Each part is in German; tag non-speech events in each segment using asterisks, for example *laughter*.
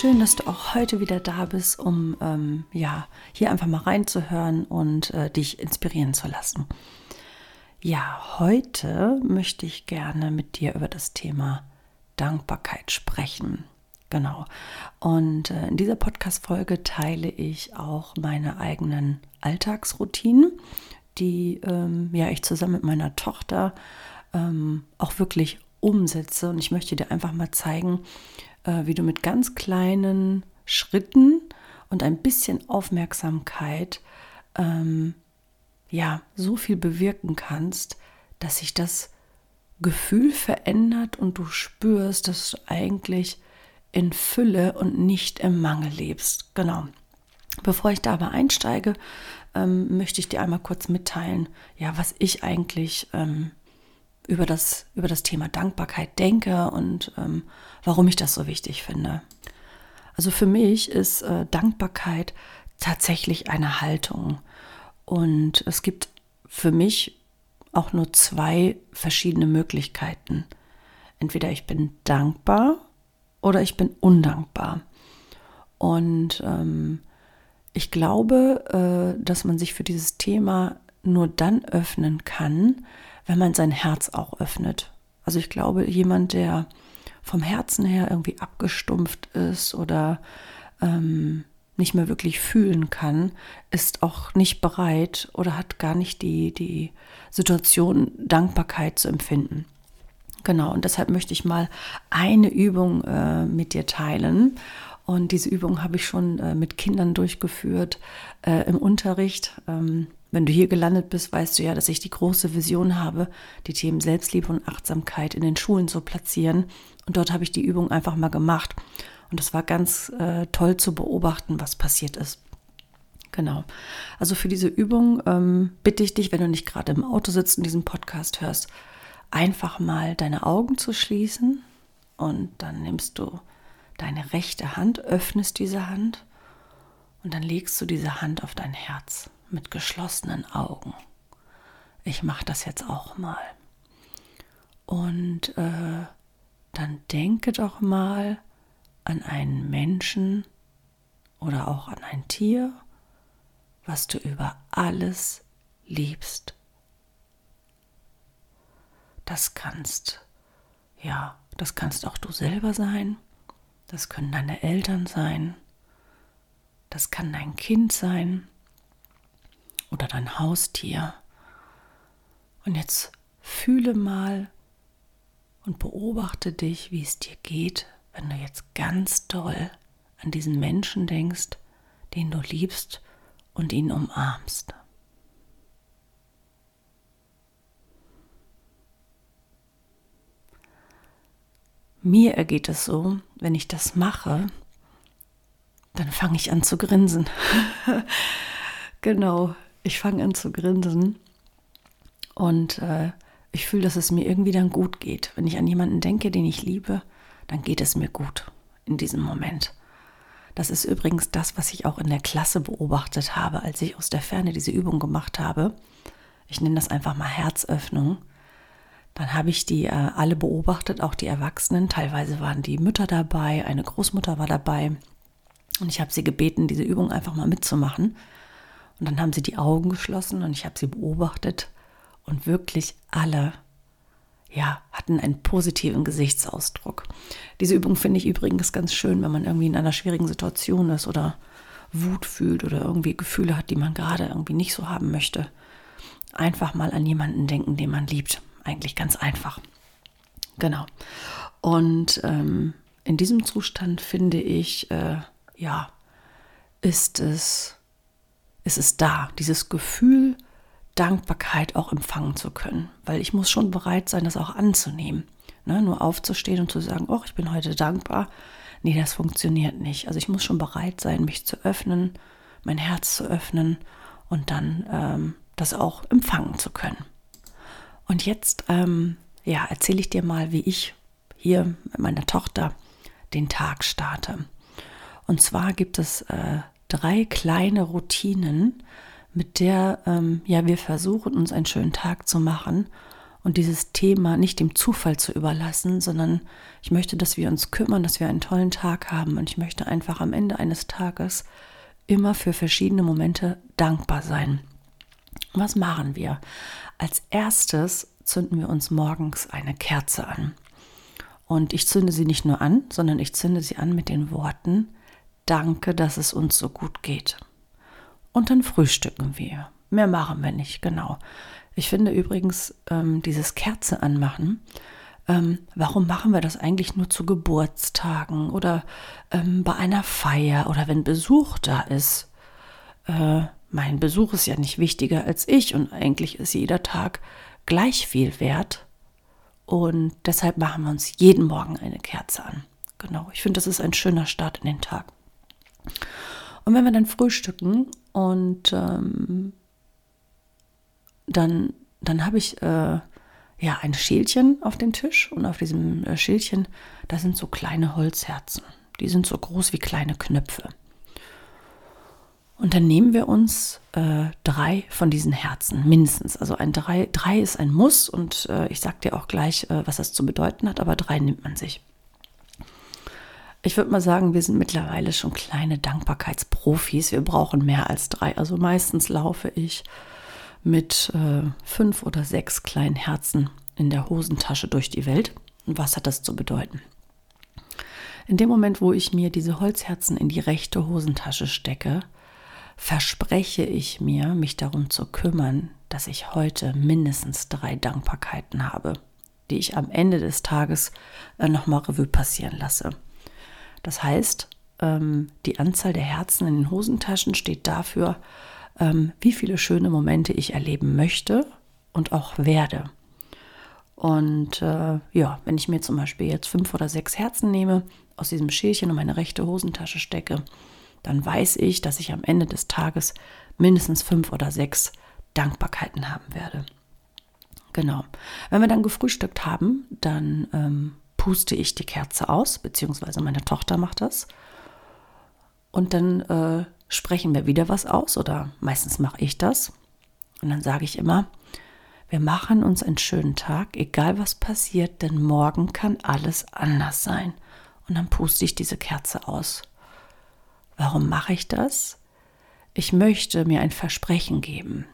Schön, dass du auch heute wieder da bist, um ähm, ja hier einfach mal reinzuhören und äh, dich inspirieren zu lassen. Ja, heute möchte ich gerne mit dir über das Thema Dankbarkeit sprechen. Genau. Und äh, in dieser Podcast-Folge teile ich auch meine eigenen Alltagsroutinen, die ähm, ja ich zusammen mit meiner Tochter ähm, auch wirklich umsetze. Und ich möchte dir einfach mal zeigen, äh, wie du mit ganz kleinen Schritten und ein bisschen Aufmerksamkeit ähm, ja so viel bewirken kannst, dass sich das Gefühl verändert und du spürst, dass du eigentlich in Fülle und nicht im Mangel lebst. Genau. Bevor ich da aber einsteige, ähm, möchte ich dir einmal kurz mitteilen, ja, was ich eigentlich ähm, über das, über das Thema Dankbarkeit denke und ähm, warum ich das so wichtig finde. Also für mich ist äh, Dankbarkeit tatsächlich eine Haltung. Und es gibt für mich auch nur zwei verschiedene Möglichkeiten. Entweder ich bin dankbar oder ich bin undankbar. Und ähm, ich glaube, äh, dass man sich für dieses Thema nur dann öffnen kann, wenn man sein Herz auch öffnet. Also ich glaube, jemand, der vom Herzen her irgendwie abgestumpft ist oder ähm, nicht mehr wirklich fühlen kann, ist auch nicht bereit oder hat gar nicht die, die Situation, Dankbarkeit zu empfinden. Genau, und deshalb möchte ich mal eine Übung äh, mit dir teilen. Und diese Übung habe ich schon äh, mit Kindern durchgeführt äh, im Unterricht. Ähm, wenn du hier gelandet bist, weißt du ja, dass ich die große Vision habe, die Themen Selbstliebe und Achtsamkeit in den Schulen zu platzieren. Und dort habe ich die Übung einfach mal gemacht. Und es war ganz äh, toll zu beobachten, was passiert ist. Genau. Also für diese Übung ähm, bitte ich dich, wenn du nicht gerade im Auto sitzt und diesen Podcast hörst, einfach mal deine Augen zu schließen. Und dann nimmst du deine rechte Hand, öffnest diese Hand und dann legst du diese Hand auf dein Herz mit geschlossenen Augen. Ich mache das jetzt auch mal. Und äh, dann denke doch mal an einen Menschen oder auch an ein Tier, was du über alles liebst. Das kannst, ja, das kannst auch du selber sein, das können deine Eltern sein, das kann dein Kind sein, oder dein Haustier. Und jetzt fühle mal und beobachte dich, wie es dir geht, wenn du jetzt ganz doll an diesen Menschen denkst, den du liebst und ihn umarmst. Mir ergeht es so, wenn ich das mache, dann fange ich an zu grinsen. *laughs* genau, ich fange an zu grinsen und äh, ich fühle, dass es mir irgendwie dann gut geht. Wenn ich an jemanden denke, den ich liebe, dann geht es mir gut in diesem Moment. Das ist übrigens das, was ich auch in der Klasse beobachtet habe, als ich aus der Ferne diese Übung gemacht habe. Ich nenne das einfach mal Herzöffnung. Dann habe ich die äh, alle beobachtet, auch die Erwachsenen. Teilweise waren die Mütter dabei, eine Großmutter war dabei. Und ich habe sie gebeten, diese Übung einfach mal mitzumachen. Und dann haben sie die Augen geschlossen und ich habe sie beobachtet und wirklich alle ja, hatten einen positiven Gesichtsausdruck. Diese Übung finde ich übrigens ganz schön, wenn man irgendwie in einer schwierigen Situation ist oder Wut fühlt oder irgendwie Gefühle hat, die man gerade irgendwie nicht so haben möchte, einfach mal an jemanden denken, den man liebt. Eigentlich ganz einfach. Genau. Und ähm, in diesem Zustand finde ich, äh, ja, ist es, ist es da, dieses Gefühl, Dankbarkeit auch empfangen zu können. Weil ich muss schon bereit sein, das auch anzunehmen. Ne? Nur aufzustehen und zu sagen, oh, ich bin heute dankbar. Nee, das funktioniert nicht. Also ich muss schon bereit sein, mich zu öffnen, mein Herz zu öffnen und dann ähm, das auch empfangen zu können. Und jetzt ähm, ja, erzähle ich dir mal, wie ich hier mit meiner Tochter den Tag starte. Und zwar gibt es äh, drei kleine Routinen, mit der ähm, ja wir versuchen, uns einen schönen Tag zu machen und dieses Thema nicht dem Zufall zu überlassen, sondern ich möchte, dass wir uns kümmern, dass wir einen tollen Tag haben und ich möchte einfach am Ende eines Tages immer für verschiedene Momente dankbar sein. Was machen wir? Als erstes zünden wir uns morgens eine Kerze an. Und ich zünde sie nicht nur an, sondern ich zünde sie an mit den Worten, danke, dass es uns so gut geht. Und dann frühstücken wir. Mehr machen wir nicht, genau. Ich finde übrigens ähm, dieses Kerze anmachen, ähm, warum machen wir das eigentlich nur zu Geburtstagen oder ähm, bei einer Feier oder wenn Besuch da ist? Äh, mein Besuch ist ja nicht wichtiger als ich und eigentlich ist jeder Tag gleich viel wert. Und deshalb machen wir uns jeden Morgen eine Kerze an. Genau, ich finde, das ist ein schöner Start in den Tag. Und wenn wir dann frühstücken und ähm, dann, dann habe ich äh, ja ein Schälchen auf dem Tisch und auf diesem äh, Schälchen, da sind so kleine Holzherzen. Die sind so groß wie kleine Knöpfe. Und dann nehmen wir uns äh, drei von diesen Herzen, mindestens. Also ein drei, drei ist ein Muss und äh, ich sage dir auch gleich, äh, was das zu bedeuten hat, aber drei nimmt man sich. Ich würde mal sagen, wir sind mittlerweile schon kleine Dankbarkeitsprofis. Wir brauchen mehr als drei. Also meistens laufe ich mit äh, fünf oder sechs kleinen Herzen in der Hosentasche durch die Welt. Und was hat das zu bedeuten? In dem Moment, wo ich mir diese Holzherzen in die rechte Hosentasche stecke, verspreche ich mir, mich darum zu kümmern, dass ich heute mindestens drei Dankbarkeiten habe, die ich am Ende des Tages äh, nochmal Revue passieren lasse. Das heißt, ähm, die Anzahl der Herzen in den Hosentaschen steht dafür, ähm, wie viele schöne Momente ich erleben möchte und auch werde. Und äh, ja, wenn ich mir zum Beispiel jetzt fünf oder sechs Herzen nehme, aus diesem Schälchen in meine rechte Hosentasche stecke, dann weiß ich, dass ich am Ende des Tages mindestens fünf oder sechs Dankbarkeiten haben werde. Genau. Wenn wir dann gefrühstückt haben, dann ähm, puste ich die Kerze aus, beziehungsweise meine Tochter macht das. Und dann äh, sprechen wir wieder was aus oder meistens mache ich das. Und dann sage ich immer, wir machen uns einen schönen Tag, egal was passiert, denn morgen kann alles anders sein. Und dann puste ich diese Kerze aus. Warum mache ich das? Ich möchte mir ein Versprechen geben.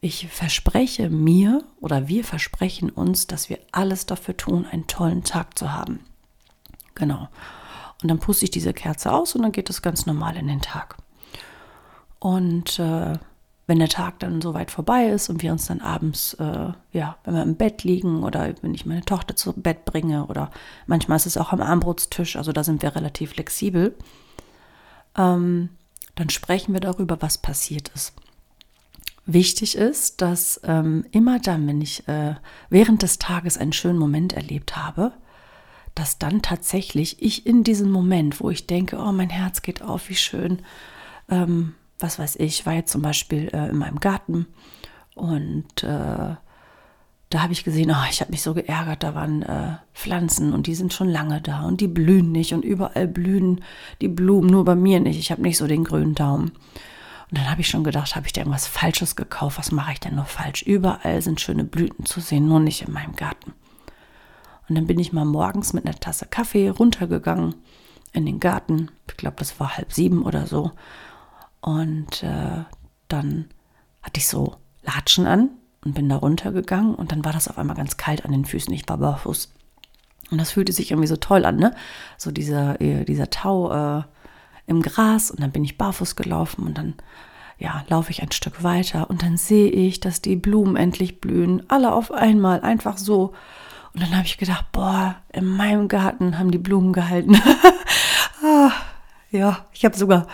Ich verspreche mir oder wir versprechen uns, dass wir alles dafür tun, einen tollen Tag zu haben. Genau. Und dann puste ich diese Kerze aus und dann geht es ganz normal in den Tag. Und äh, wenn der Tag dann so weit vorbei ist und wir uns dann abends, äh, ja, wenn wir im Bett liegen oder wenn ich meine Tochter zu Bett bringe oder manchmal ist es auch am Armbrotstisch, also da sind wir relativ flexibel, ähm, dann sprechen wir darüber, was passiert ist. Wichtig ist, dass ähm, immer dann, wenn ich äh, während des Tages einen schönen Moment erlebt habe, dass dann tatsächlich ich in diesem Moment, wo ich denke, oh, mein Herz geht auf, wie schön, ähm, was weiß ich, war jetzt zum Beispiel äh, in meinem Garten und äh, da habe ich gesehen, oh, ich habe mich so geärgert, da waren äh, Pflanzen und die sind schon lange da und die blühen nicht und überall blühen die Blumen, nur bei mir nicht. Ich habe nicht so den grünen Daumen. Und dann habe ich schon gedacht, habe ich da irgendwas Falsches gekauft? Was mache ich denn nur falsch? Überall sind schöne Blüten zu sehen, nur nicht in meinem Garten. Und dann bin ich mal morgens mit einer Tasse Kaffee runtergegangen in den Garten. Ich glaube, das war halb sieben oder so. Und äh, dann hatte ich so Latschen an und bin da runtergegangen und dann war das auf einmal ganz kalt an den Füßen. Ich war barfuß. Und das fühlte sich irgendwie so toll an, ne? So dieser, äh, dieser Tau äh, im Gras und dann bin ich barfuß gelaufen und dann ja, laufe ich ein Stück weiter und dann sehe ich, dass die Blumen endlich blühen, alle auf einmal, einfach so. Und dann habe ich gedacht, boah, in meinem Garten haben die Blumen gehalten. *laughs* ah, ja, ich habe sogar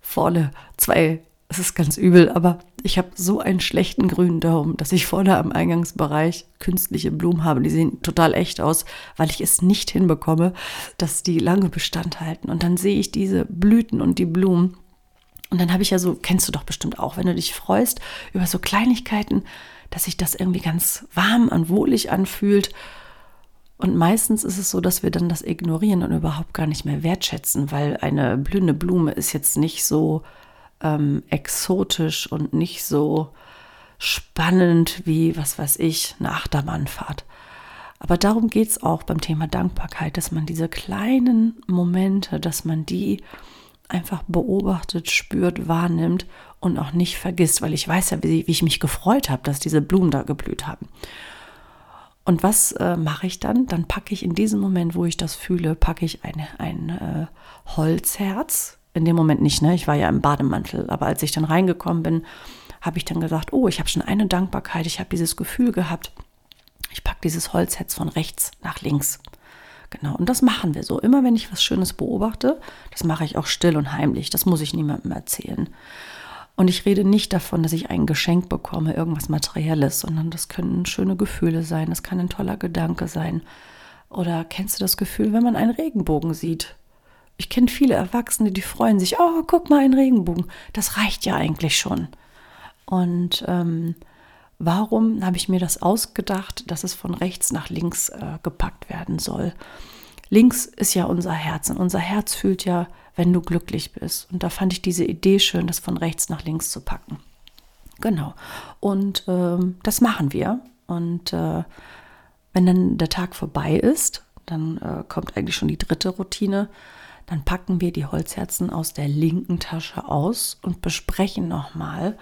vorne zwei, es ist ganz übel, aber ich habe so einen schlechten grünen Daumen, dass ich vorne am Eingangsbereich künstliche Blumen habe. Die sehen total echt aus, weil ich es nicht hinbekomme, dass die lange Bestand halten. Und dann sehe ich diese Blüten und die Blumen und dann habe ich ja so, kennst du doch bestimmt auch, wenn du dich freust über so Kleinigkeiten, dass sich das irgendwie ganz warm und wohlig anfühlt. Und meistens ist es so, dass wir dann das ignorieren und überhaupt gar nicht mehr wertschätzen, weil eine blühende Blume ist jetzt nicht so ähm, exotisch und nicht so spannend wie, was weiß ich, eine Achterbahnfahrt. Aber darum geht es auch beim Thema Dankbarkeit, dass man diese kleinen Momente, dass man die einfach beobachtet, spürt, wahrnimmt und auch nicht vergisst, weil ich weiß ja, wie, wie ich mich gefreut habe, dass diese Blumen da geblüht haben. Und was äh, mache ich dann? Dann packe ich in diesem Moment, wo ich das fühle, packe ich eine, ein äh, Holzherz. In dem Moment nicht, ne? Ich war ja im Bademantel. Aber als ich dann reingekommen bin, habe ich dann gesagt, oh, ich habe schon eine Dankbarkeit, ich habe dieses Gefühl gehabt. Ich packe dieses Holzherz von rechts nach links. Genau, und das machen wir so. Immer wenn ich was Schönes beobachte, das mache ich auch still und heimlich. Das muss ich niemandem erzählen. Und ich rede nicht davon, dass ich ein Geschenk bekomme, irgendwas Materielles, sondern das können schöne Gefühle sein, das kann ein toller Gedanke sein. Oder kennst du das Gefühl, wenn man einen Regenbogen sieht? Ich kenne viele Erwachsene, die freuen sich, oh, guck mal, ein Regenbogen. Das reicht ja eigentlich schon. Und ähm, warum habe ich mir das ausgedacht, dass es von rechts nach links äh, gepackt werden soll? Links ist ja unser Herz und unser Herz fühlt ja, wenn du glücklich bist. Und da fand ich diese Idee schön, das von rechts nach links zu packen. Genau. Und ähm, das machen wir. Und äh, wenn dann der Tag vorbei ist, dann äh, kommt eigentlich schon die dritte Routine. Dann packen wir die Holzherzen aus der linken Tasche aus und besprechen nochmal,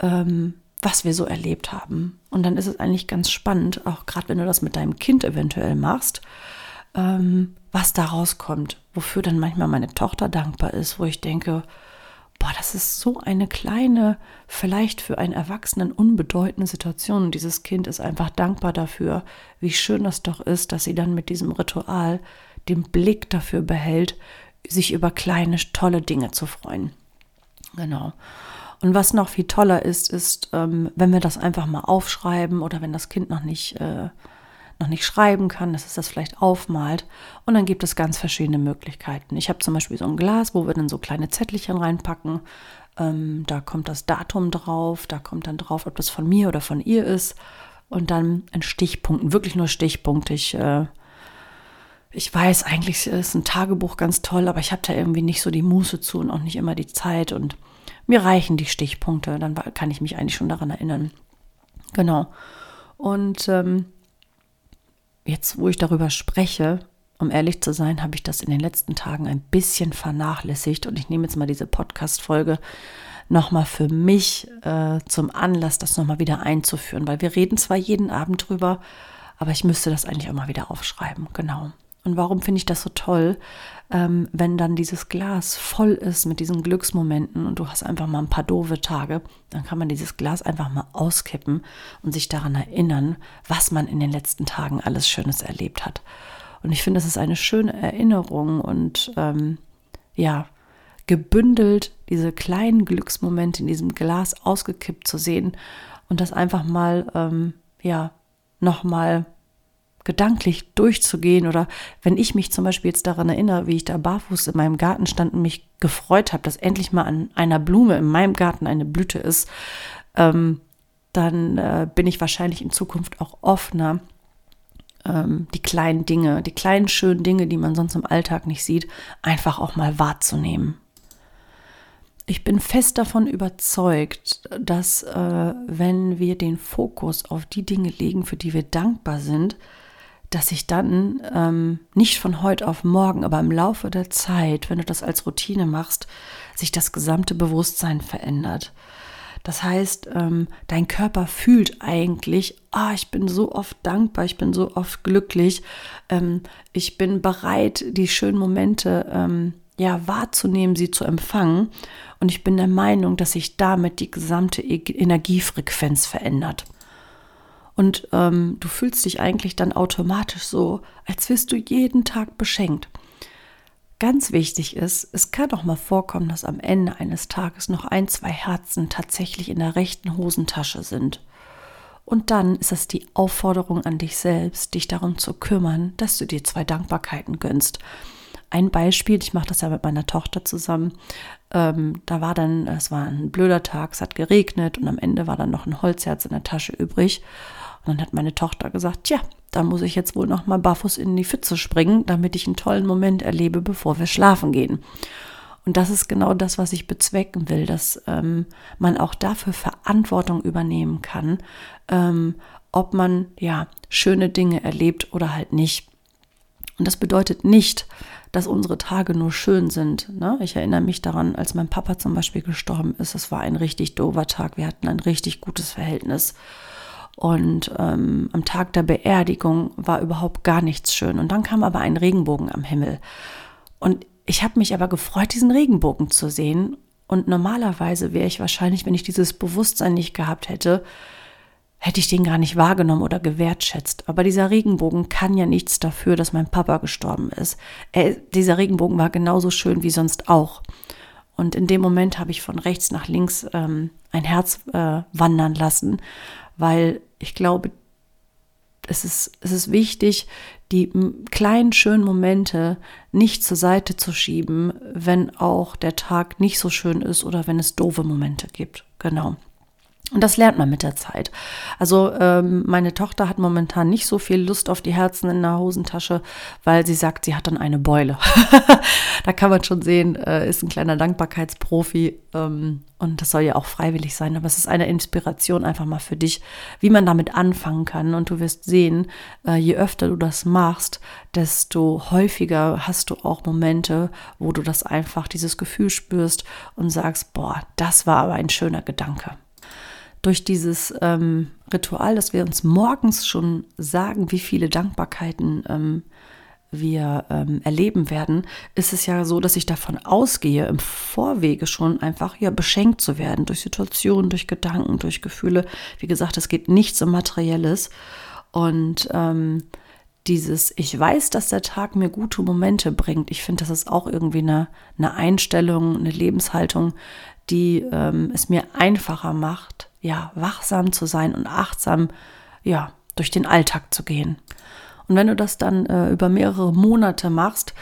ähm, was wir so erlebt haben. Und dann ist es eigentlich ganz spannend, auch gerade wenn du das mit deinem Kind eventuell machst, ähm, was da rauskommt, wofür dann manchmal meine Tochter dankbar ist, wo ich denke, boah, das ist so eine kleine, vielleicht für einen Erwachsenen unbedeutende Situation. Und dieses Kind ist einfach dankbar dafür, wie schön das doch ist, dass sie dann mit diesem Ritual den Blick dafür behält, sich über kleine, tolle Dinge zu freuen. Genau. Und was noch viel toller ist, ist, ähm, wenn wir das einfach mal aufschreiben oder wenn das Kind noch nicht, äh, noch nicht schreiben kann, dass es das vielleicht aufmalt. Und dann gibt es ganz verschiedene Möglichkeiten. Ich habe zum Beispiel so ein Glas, wo wir dann so kleine Zettelchen reinpacken. Ähm, da kommt das Datum drauf, da kommt dann drauf, ob das von mir oder von ihr ist. Und dann in Stichpunkten, wirklich nur Stichpunkte. Ich, äh, ich weiß, eigentlich ist ein Tagebuch ganz toll, aber ich habe da irgendwie nicht so die Muße zu und auch nicht immer die Zeit. Und mir reichen die Stichpunkte, dann kann ich mich eigentlich schon daran erinnern. Genau. Und ähm, jetzt, wo ich darüber spreche, um ehrlich zu sein, habe ich das in den letzten Tagen ein bisschen vernachlässigt und ich nehme jetzt mal diese Podcast-Folge nochmal für mich äh, zum Anlass, das nochmal wieder einzuführen, weil wir reden zwar jeden Abend drüber, aber ich müsste das eigentlich auch mal wieder aufschreiben. Genau. Und warum finde ich das so toll, ähm, wenn dann dieses Glas voll ist mit diesen Glücksmomenten und du hast einfach mal ein paar doofe Tage, dann kann man dieses Glas einfach mal auskippen und sich daran erinnern, was man in den letzten Tagen alles Schönes erlebt hat. Und ich finde, es ist eine schöne Erinnerung und ähm, ja, gebündelt diese kleinen Glücksmomente in diesem Glas ausgekippt zu sehen und das einfach mal, ähm, ja, nochmal gedanklich durchzugehen oder wenn ich mich zum Beispiel jetzt daran erinnere, wie ich da barfuß in meinem Garten stand und mich gefreut habe, dass endlich mal an einer Blume in meinem Garten eine Blüte ist, ähm, dann äh, bin ich wahrscheinlich in Zukunft auch offener, ähm, die kleinen Dinge, die kleinen schönen Dinge, die man sonst im Alltag nicht sieht, einfach auch mal wahrzunehmen. Ich bin fest davon überzeugt, dass äh, wenn wir den Fokus auf die Dinge legen, für die wir dankbar sind, dass sich dann ähm, nicht von heute auf morgen, aber im Laufe der Zeit, wenn du das als Routine machst, sich das gesamte Bewusstsein verändert. Das heißt, ähm, dein Körper fühlt eigentlich, ah, ich bin so oft dankbar, ich bin so oft glücklich, ähm, ich bin bereit, die schönen Momente ähm, ja wahrzunehmen, sie zu empfangen. Und ich bin der Meinung, dass sich damit die gesamte e-, Energiefrequenz verändert. Und ähm, du fühlst dich eigentlich dann automatisch so, als wirst du jeden Tag beschenkt. Ganz wichtig ist, es kann auch mal vorkommen, dass am Ende eines Tages noch ein, zwei Herzen tatsächlich in der rechten Hosentasche sind. Und dann ist es die Aufforderung an dich selbst, dich darum zu kümmern, dass du dir zwei Dankbarkeiten gönnst. Ein Beispiel, ich mache das ja mit meiner Tochter zusammen. Ähm, da war dann, es war ein blöder Tag, es hat geregnet und am Ende war dann noch ein Holzherz in der Tasche übrig. Dann hat meine Tochter gesagt, tja, da muss ich jetzt wohl noch mal barfuß in die Pfütze springen, damit ich einen tollen Moment erlebe, bevor wir schlafen gehen. Und das ist genau das, was ich bezwecken will, dass ähm, man auch dafür Verantwortung übernehmen kann, ähm, ob man ja schöne Dinge erlebt oder halt nicht. Und das bedeutet nicht, dass unsere Tage nur schön sind. Ne? Ich erinnere mich daran, als mein Papa zum Beispiel gestorben ist. Es war ein richtig doofer Tag. Wir hatten ein richtig gutes Verhältnis. Und ähm, am Tag der Beerdigung war überhaupt gar nichts schön. Und dann kam aber ein Regenbogen am Himmel. Und ich habe mich aber gefreut, diesen Regenbogen zu sehen. Und normalerweise wäre ich wahrscheinlich, wenn ich dieses Bewusstsein nicht gehabt hätte, hätte ich den gar nicht wahrgenommen oder gewertschätzt. Aber dieser Regenbogen kann ja nichts dafür, dass mein Papa gestorben ist. Er, dieser Regenbogen war genauso schön wie sonst auch. Und in dem Moment habe ich von rechts nach links ähm, ein Herz äh, wandern lassen, weil ich glaube, es ist, es ist wichtig, die kleinen schönen Momente nicht zur Seite zu schieben, wenn auch der Tag nicht so schön ist oder wenn es doofe Momente gibt. Genau. Und das lernt man mit der Zeit. Also ähm, meine Tochter hat momentan nicht so viel Lust auf die Herzen in der Hosentasche, weil sie sagt, sie hat dann eine Beule. *laughs* da kann man schon sehen, äh, ist ein kleiner Dankbarkeitsprofi ähm, und das soll ja auch freiwillig sein. Aber es ist eine Inspiration einfach mal für dich, wie man damit anfangen kann. Und du wirst sehen, äh, je öfter du das machst, desto häufiger hast du auch Momente, wo du das einfach, dieses Gefühl spürst und sagst, boah, das war aber ein schöner Gedanke durch dieses ähm, Ritual, dass wir uns morgens schon sagen, wie viele Dankbarkeiten ähm, wir ähm, erleben werden, ist es ja so, dass ich davon ausgehe, im Vorwege schon einfach ja beschenkt zu werden durch Situationen, durch Gedanken, durch Gefühle. Wie gesagt, es geht nichts um Materielles. Und ähm, dieses, ich weiß, dass der Tag mir gute Momente bringt. Ich finde, das ist auch irgendwie eine, eine Einstellung, eine Lebenshaltung, die ähm, es mir einfacher macht, ja, wachsam zu sein und achtsam, ja, durch den Alltag zu gehen. Und wenn du das dann äh, über mehrere Monate machst,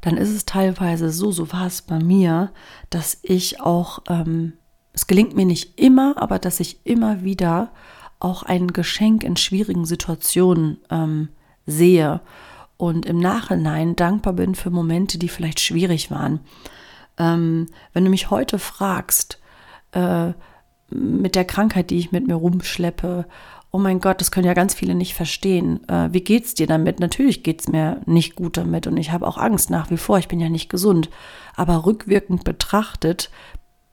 dann ist es teilweise so, so war es bei mir, dass ich auch, ähm, es gelingt mir nicht immer, aber dass ich immer wieder auch ein Geschenk in schwierigen Situationen ähm, sehe und im Nachhinein dankbar bin für Momente, die vielleicht schwierig waren. Ähm, wenn du mich heute fragst, äh, mit der Krankheit, die ich mit mir rumschleppe. Oh mein Gott, das können ja ganz viele nicht verstehen. Äh, wie geht's dir damit? Natürlich geht's mir nicht gut damit und ich habe auch Angst nach wie vor. Ich bin ja nicht gesund. Aber rückwirkend betrachtet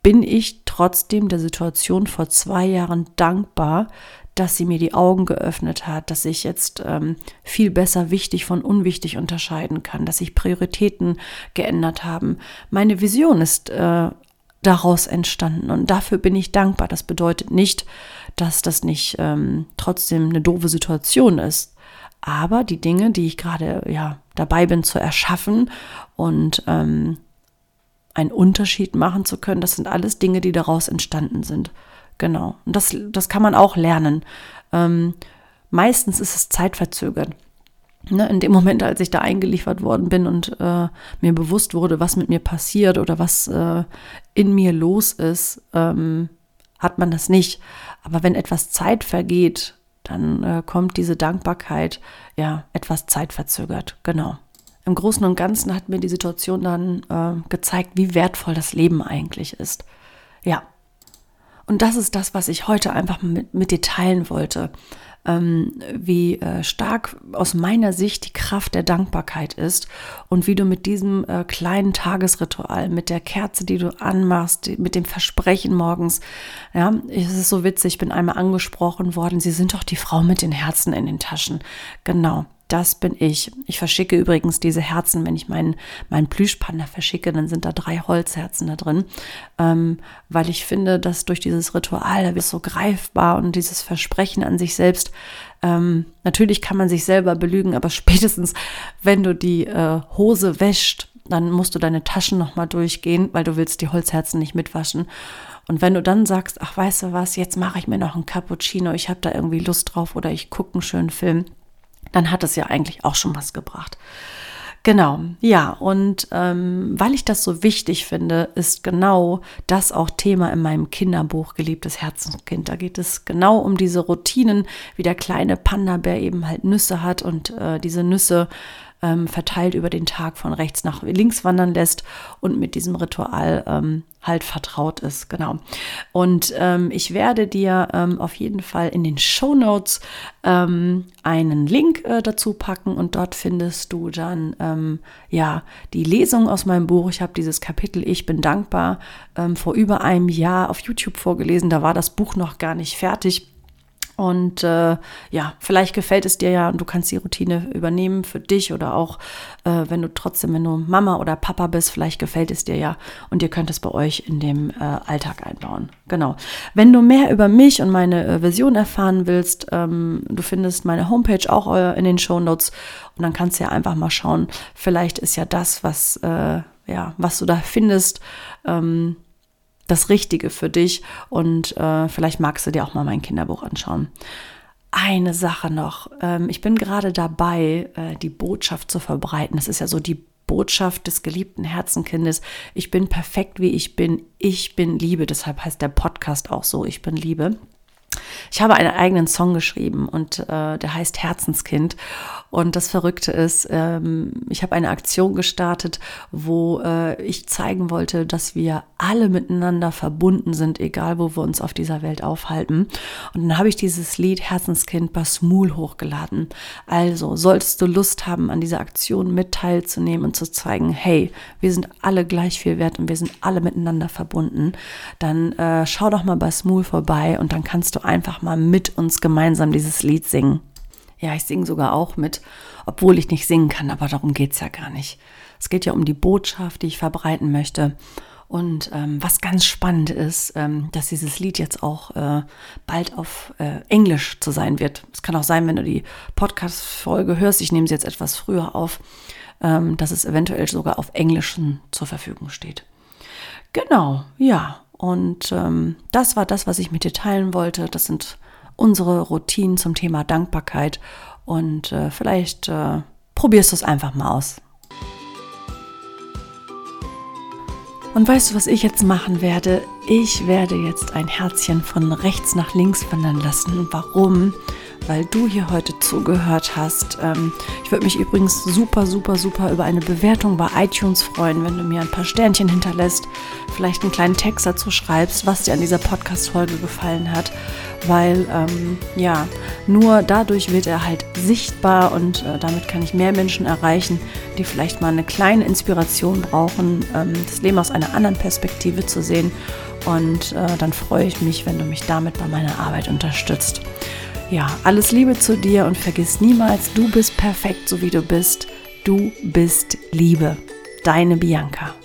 bin ich trotzdem der Situation vor zwei Jahren dankbar, dass sie mir die Augen geöffnet hat, dass ich jetzt ähm, viel besser wichtig von unwichtig unterscheiden kann, dass sich Prioritäten geändert haben. Meine Vision ist äh, daraus entstanden. Und dafür bin ich dankbar. Das bedeutet nicht, dass das nicht ähm, trotzdem eine doofe Situation ist. Aber die Dinge, die ich gerade ja dabei bin zu erschaffen und ähm, einen Unterschied machen zu können, das sind alles Dinge, die daraus entstanden sind. Genau. Und das, das kann man auch lernen. Ähm, meistens ist es zeitverzögert. Ne, in dem Moment, als ich da eingeliefert worden bin und äh, mir bewusst wurde, was mit mir passiert oder was äh, in mir los ist, ähm, hat man das nicht. Aber wenn etwas Zeit vergeht, dann äh, kommt diese Dankbarkeit ja etwas zeitverzögert. Genau. Im Großen und Ganzen hat mir die Situation dann äh, gezeigt, wie wertvoll das Leben eigentlich ist. Ja. Und das ist das, was ich heute einfach mit, mit dir teilen wollte ähm, wie äh, stark aus meiner Sicht die Kraft der Dankbarkeit ist und wie du mit diesem äh, kleinen Tagesritual, mit der Kerze, die du anmachst, mit dem Versprechen morgens, ja, es ist so witzig, ich bin einmal angesprochen worden, Sie sind doch die Frau mit den Herzen in den Taschen. Genau. Das bin ich. Ich verschicke übrigens diese Herzen, wenn ich meinen, meinen Plüschpanda verschicke, dann sind da drei Holzherzen da drin, ähm, weil ich finde, dass durch dieses Ritual, da es so greifbar und dieses Versprechen an sich selbst, ähm, natürlich kann man sich selber belügen, aber *laughs* spätestens, wenn du die äh, Hose wäscht, dann musst du deine Taschen nochmal durchgehen, weil du willst die Holzherzen nicht mitwaschen. Und wenn du dann sagst, ach weißt du was, jetzt mache ich mir noch einen Cappuccino, ich habe da irgendwie Lust drauf oder ich gucke einen schönen Film, dann hat es ja eigentlich auch schon was gebracht. Genau, ja, und ähm, weil ich das so wichtig finde, ist genau das auch Thema in meinem Kinderbuch Geliebtes Herzenskind. Da geht es genau um diese Routinen, wie der kleine Panda-Bär eben halt Nüsse hat und äh, diese Nüsse ähm, verteilt über den Tag von rechts nach links wandern lässt und mit diesem Ritual ähm, halt vertraut ist. Genau. Und ähm, ich werde dir ähm, auf jeden Fall in den Show Notes ähm, einen Link äh, dazu packen und dort findest du dann ähm, ja die Lesung aus meinem Buch. Ich habe dieses Kapitel Ich bin dankbar vor über einem Jahr auf YouTube vorgelesen. Da war das Buch noch gar nicht fertig. Und äh, ja, vielleicht gefällt es dir ja und du kannst die Routine übernehmen für dich oder auch, äh, wenn du trotzdem, wenn du Mama oder Papa bist, vielleicht gefällt es dir ja und ihr könnt es bei euch in dem äh, Alltag einbauen. Genau. Wenn du mehr über mich und meine äh, Vision erfahren willst, ähm, du findest meine Homepage auch äh, in den Show Notes und dann kannst du ja einfach mal schauen. Vielleicht ist ja das, was äh, ja, was du da findest. Ähm, das Richtige für dich und äh, vielleicht magst du dir auch mal mein Kinderbuch anschauen. Eine Sache noch. Ähm, ich bin gerade dabei, äh, die Botschaft zu verbreiten. Das ist ja so die Botschaft des geliebten Herzenkindes. Ich bin perfekt, wie ich bin. Ich bin Liebe. Deshalb heißt der Podcast auch so. Ich bin Liebe. Ich habe einen eigenen Song geschrieben und äh, der heißt Herzenskind. Und das Verrückte ist, ähm, ich habe eine Aktion gestartet, wo äh, ich zeigen wollte, dass wir alle miteinander verbunden sind, egal wo wir uns auf dieser Welt aufhalten. Und dann habe ich dieses Lied Herzenskind bei Smul hochgeladen. Also, solltest du Lust haben, an dieser Aktion mit teilzunehmen und zu zeigen, hey, wir sind alle gleich viel wert und wir sind alle miteinander verbunden, dann äh, schau doch mal bei Smul vorbei und dann kannst du einfach mal mit uns gemeinsam dieses Lied singen. Ja, ich singe sogar auch mit, obwohl ich nicht singen kann, aber darum geht es ja gar nicht. Es geht ja um die Botschaft, die ich verbreiten möchte. Und ähm, was ganz spannend ist, ähm, dass dieses Lied jetzt auch äh, bald auf äh, Englisch zu sein wird. Es kann auch sein, wenn du die Podcast-Folge hörst, ich nehme sie jetzt etwas früher auf, ähm, dass es eventuell sogar auf Englischen zur Verfügung steht. Genau, ja. Und ähm, das war das, was ich mit dir teilen wollte. Das sind unsere Routinen zum Thema Dankbarkeit und äh, vielleicht äh, probierst du es einfach mal aus. Und weißt du, was ich jetzt machen werde? Ich werde jetzt ein Herzchen von rechts nach links wandern lassen. Warum? Weil du hier heute zugehört hast. Ähm, ich würde mich übrigens super, super, super über eine Bewertung bei iTunes freuen, wenn du mir ein paar Sternchen hinterlässt, vielleicht einen kleinen Text dazu schreibst, was dir an dieser Podcast-Folge gefallen hat, weil ähm, ja, nur dadurch wird er halt sichtbar und äh, damit kann ich mehr Menschen erreichen, die vielleicht mal eine kleine Inspiration brauchen, ähm, das Leben aus einer anderen Perspektive zu sehen. Und äh, dann freue ich mich, wenn du mich damit bei meiner Arbeit unterstützt. Ja, alles Liebe zu dir und vergiss niemals, du bist perfekt, so wie du bist. Du bist Liebe. Deine Bianca.